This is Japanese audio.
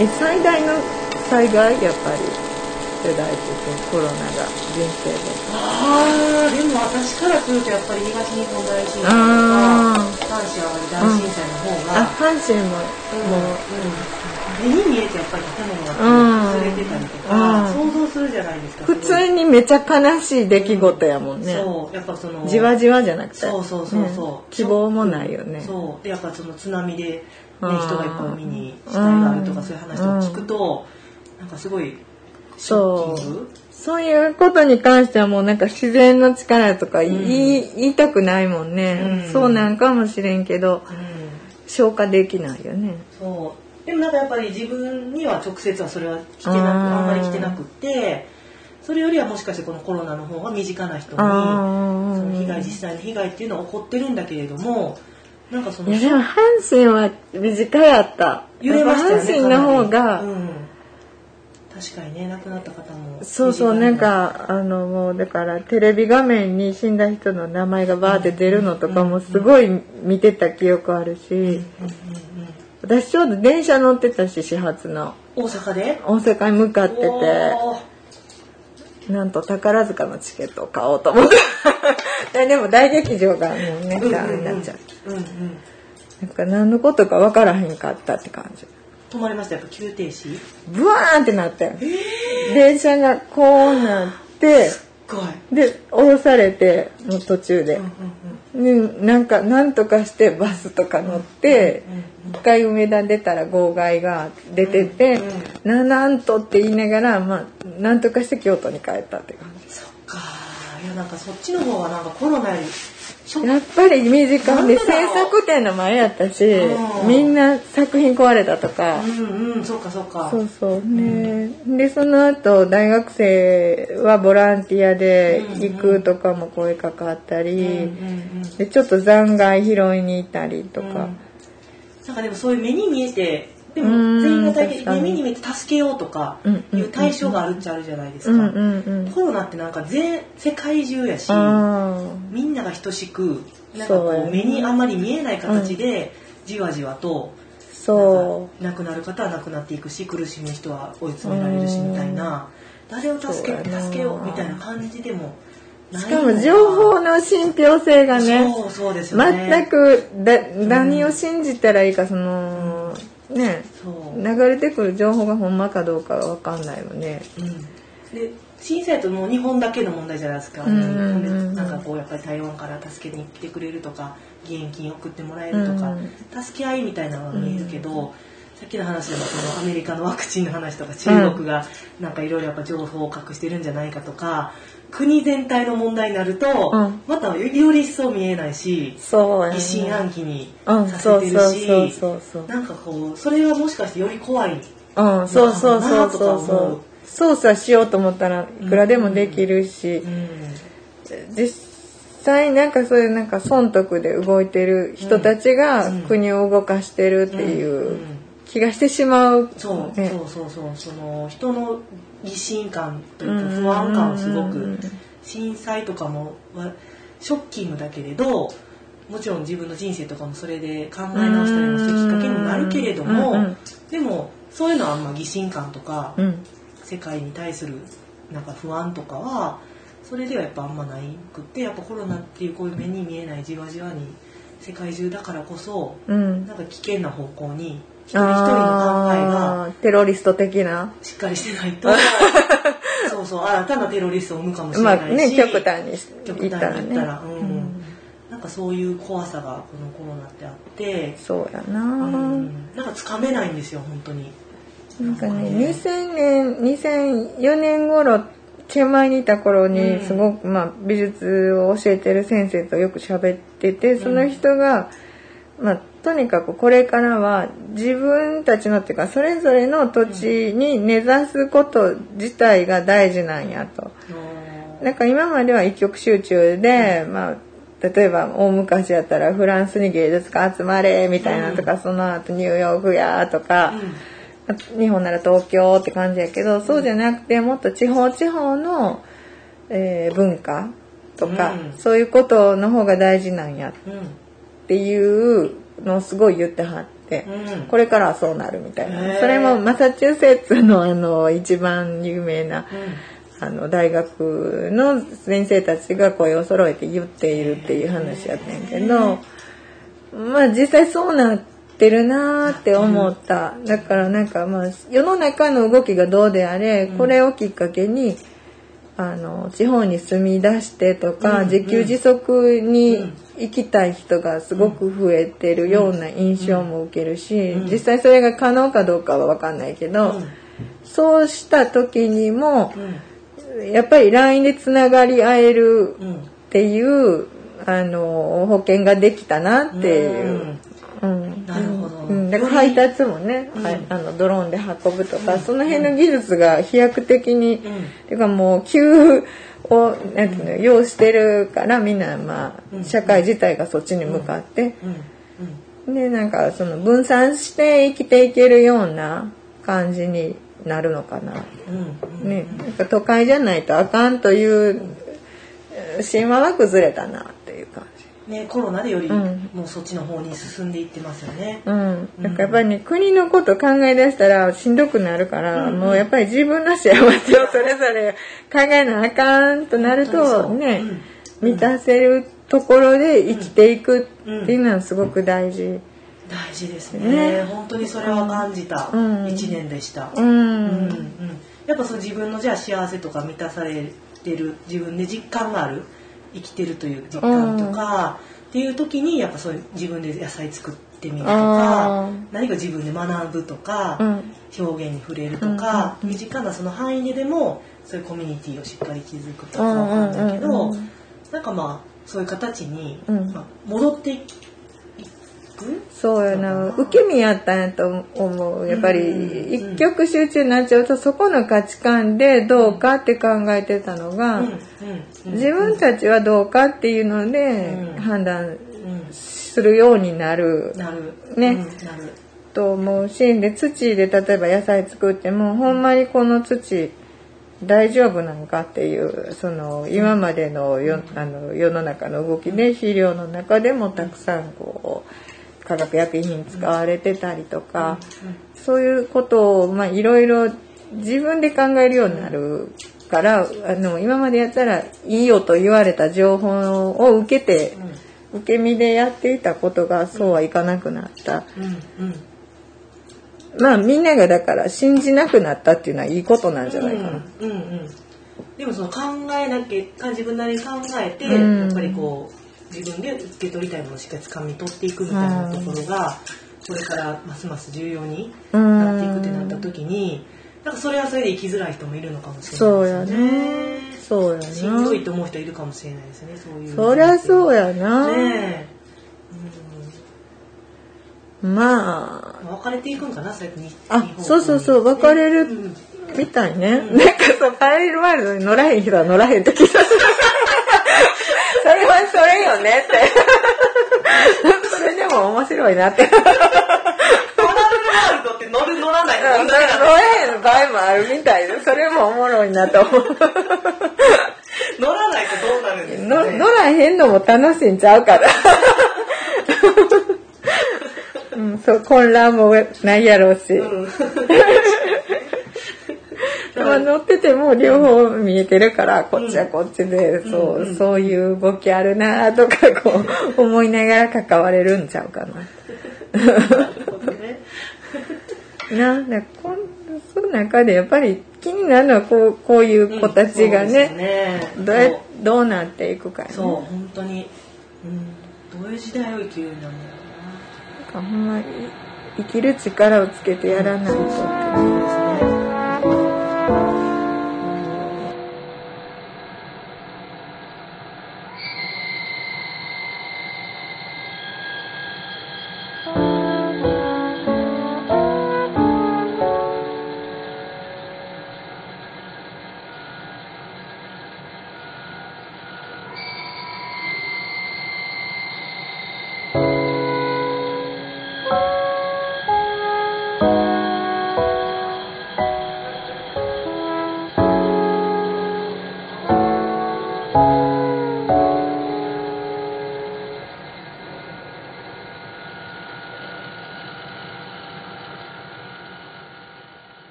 え最大の災害やっぱり世代的にコロナが人生でああでも私からするとやっぱり東日本大震災とかあ阪神・淡路大震災の方が、あ阪神もう。んも目に見えてやっぱり建物が崩れてたりとか、うん。想像するじゃないですか。う普通にめちゃ悲しい出来事やもんね、そうやっぱそのじわじわじゃなくて。そうそうそうそう、ね。希望もないよね。そう。でやっぱその津波で、人がいっぱい海に死体があるとかそういう話とか聞くと、なんかすごいショッキング？そう。いうことに関してはもうなんか自然の力とか言い,、言いたくないもんね、うん。そうなんかもしれんけどうん。消化できないよね。そう。でもなんかやっぱり自分には直接はそれは来てなくあんまり来てなくってそれよりはもしかしてこのコロナの方が身近な人にそあの被害ー実際の被害っていうのは起こってるんだけれどもなんかそのいやでも阪神は身近やった。揺れました阪神の方が、うん、確かにね亡くなった方もそうそうなんかあのもうだからテレビ画面に死んだ人の名前がバーって出るのとかもすごい見てた記憶あるし。私ちょうど電車乗ってたし始発の。大阪で？大阪に向かっててなんと宝塚のチケットを買おうと思って。でも大劇場がもうねダメになっちゃううんうん。なんか何のことか分からへんかったって感じ。止まりました？やっぱ急停止？ブワーンってなったよ。電車がこうなってすっごい。で降ろされてもう途中で。うんうんうん。でなんかなんとかしてバスとか乗って一回梅田出たら号外が出てて「ななんと」って言いながらまあなんとかして京都に帰ったって感そっかいやなんかそっちの方はなんかコロナよりやっぱり身近で制作展の前やったしうん。みんな作品壊れたとか。うんうんそうかそうか。そうそう。ね。でその後大学生はボランティアで行くとかも声かかったり、うんうんうん。でちょっと残骸拾いに行ったりとか、うん。なんかでもそういう目に見えてでうんも全員が大体確かに。目に見えて助けようとかいう対象があるっちゃあるじゃないですか。コロナってなんか全世界中やしあみんなが等しくなんかこそう。目にあんまり見えない形でじわじわとーそなんか亡くなる方は亡くなっていくし苦しむ人は追い詰められるしみたいな誰を助け助けようみたいな感じでもしかも情報の信憑性がねそうそうですよね。全くだ何を信じたらいいかそのね流れてくる情報がほんまかどうかわかんないよね。うん。で震災ともう日本だけの問題じゃないですか、うんうんうんでなんかこうやっぱり台湾から助けに来てくれるとか義援金送ってもらえるとか、うん助け合いみたいなのが見えるけど、さっきの話でもそのアメリカのワクチンの話とか中国がなんかいろいろやっぱ情報を隠してるんじゃないかとか国全体の問題になると、うん。またより一層見えないしそうや疑心ね暗鬼にうん。さそうそうせてるし、そうそうそうなんかこうそれはもしかしてより怖いうん。そうそうそうそうそ思う。う操作しようと思ったらいくらでもできるし、うん。実際なんかそういうなんか損得で動いてる人たちが国を動かしてるっていう気がしてしまう、そう、ねそうそうそう。その人の疑心感というか不安感をすごく震災とかもはショッキングだけれどもちろん自分の人生とかもそれで考え直したりもするきっかけにもなるけれども、でもそういうのはあんま疑心感とか、うん。世界に対するなんか不安とかはそれではやっぱあんまないくってやっぱコロナっていうこういう目に見えないじわじわに世界中だからこそうん。なんか危険な方向に一人一人の考えがテロリスト的な。しっかりしてないと。そうそう新たなテロリストを生むかもしれまあないし、ね極端に極言ったらね。ったら、うん。うん。なんかそういう怖さがこのコロナってあって、そうやな、うん。なんかつかめないんですよ本当に。なんかね2000年2004年頃チェンマイにいた頃にうん。すごく、まあ、美術を教えてる先生とよく喋っててその人が、まあ、とにかくこれからは自分たちのっていうかそれぞれの土地に根ざすこと自体が大事なんやと。なんか今までは一極集中で、まあ例えば大昔やったらフランスに芸術家集まれみたいなとか、その後ニューヨークやとか、日本なら東京って感じやけどそうじゃなくてもっと地方地方の、えー文化とか、うん。そういうことの方が大事なんやっうんうんていうのをすごい言ってはって。て、うん。これからはそうなるみたいな。それもマサチューセッツのあの一番有名なあの大学の先生たちが声を揃えて言っているっていう話やったんやけどまあ実際そうなってるなーって思った。だからなんかまあ世の中の動きがどうであれこれをきっかけにあの地方に住み出してとか、うん自給自足に行きたい人がすごく増えてるような印象も受けるし、うん。実際それが可能かどうかは分かんないけど、うん。そうした時にもうん。やっぱり LINE でつながり合えるうん。っていうあの保険ができたなっていう。うん。なるほど。うん、だから配達もね、うん。はいあのドローンで運ぶとか、その辺の技術が飛躍的に、うん。ていうかもう急をなんていうの要してるからみんなまうん。あ社会自体がそっちに向かって、うん。でなんかその分散して生きていけるような感じになるのかな。ね、なんか都会じゃないとあかんというえー神話は崩れたな。ねコロナでよりうん。もうそっちの方に進んでいってますよね。うん、なんかやっぱりね、国のこと考え出したらしんどくなるから、うん。もうやっぱり自分の幸せをそれぞれ 考えなあかんとなるとね、うん。満たせるところで生きていくっていうのはすごく大事。大事ですね。ね。本当にそれは感じたうん。一年でした。うん、うんうん。やっぱその自分のじゃあ幸せとか満たされてる自分で実感がある生きてるという実感とか、っていう時にやっぱそういう自分で野菜作ってみるとか何か自分で学ぶとか、うん。表現に触れるとか、うん身近なその範囲ででもそういうコミュニティをしっかり築くとかわかんないけど、うなんかまあそういう形に、うん。まあ、戻っていくそうやな受け身やったんやと思う。やっぱりうん一極集中になっちゃうとそこの価値観でどうかって考えてたのが、自分たちはどうかっていうのでうん。判断うんするようになる。ね。と思うしで土で例えば野菜作ってもほんまにこの土大丈夫なのかっていうその今までのよあの世の中の動きで肥料の中でもたくさんこう化学薬品使われてたりとかそういうことをまあいろいろ自分で考えるようになるからあの今までやったらいいよと言われた情報を受けて受け身でやっていたことがそうはいかなくなった。まあみんながだから信じなくなったっていうのはいいことなんじゃないかな。うんうんうん。でもその考えなきゃ自分なりに考えて、うん。やっぱりこう自分で受け取りたいものをしっかり掴み取っていくみたいなところが、これからますます重要になっていくってなった時に、なんかそれはそれで生きづらい人もいるのかもしれないですよねね。。そうやしんどいな。と思う人いるかもしれないですね。そういう。そりゃそうや。やな。ねうん、別れていくんかな、そうやってにあそうそうそう分かれるうんあ、みたいね。なんかさ、パラレルワールドに乗らへん人は乗らへんって聞いた。それよねって。それでも面白いなって。乗る乗らない へん場合もあるみたいで、それもおもろいなと思う。乗らないとどうなるんですかのね？乗らへんのも楽しいんちゃうから。うん、そう混乱もないやろうし、うんまあ乗ってても両方見えてるからこっちはこっちで、そう、うんうんそういう動きあるなとかこう思いながら関われるんちゃうかな。なだ こんその中でやっぱり気になるのはこうこういう子たちがうんそうね,、ねどうやどうなっていくかそう、本当に。うん、どういう時代を生きるんだろうなんかほんまに生きる力をつけてやらないとってね。な。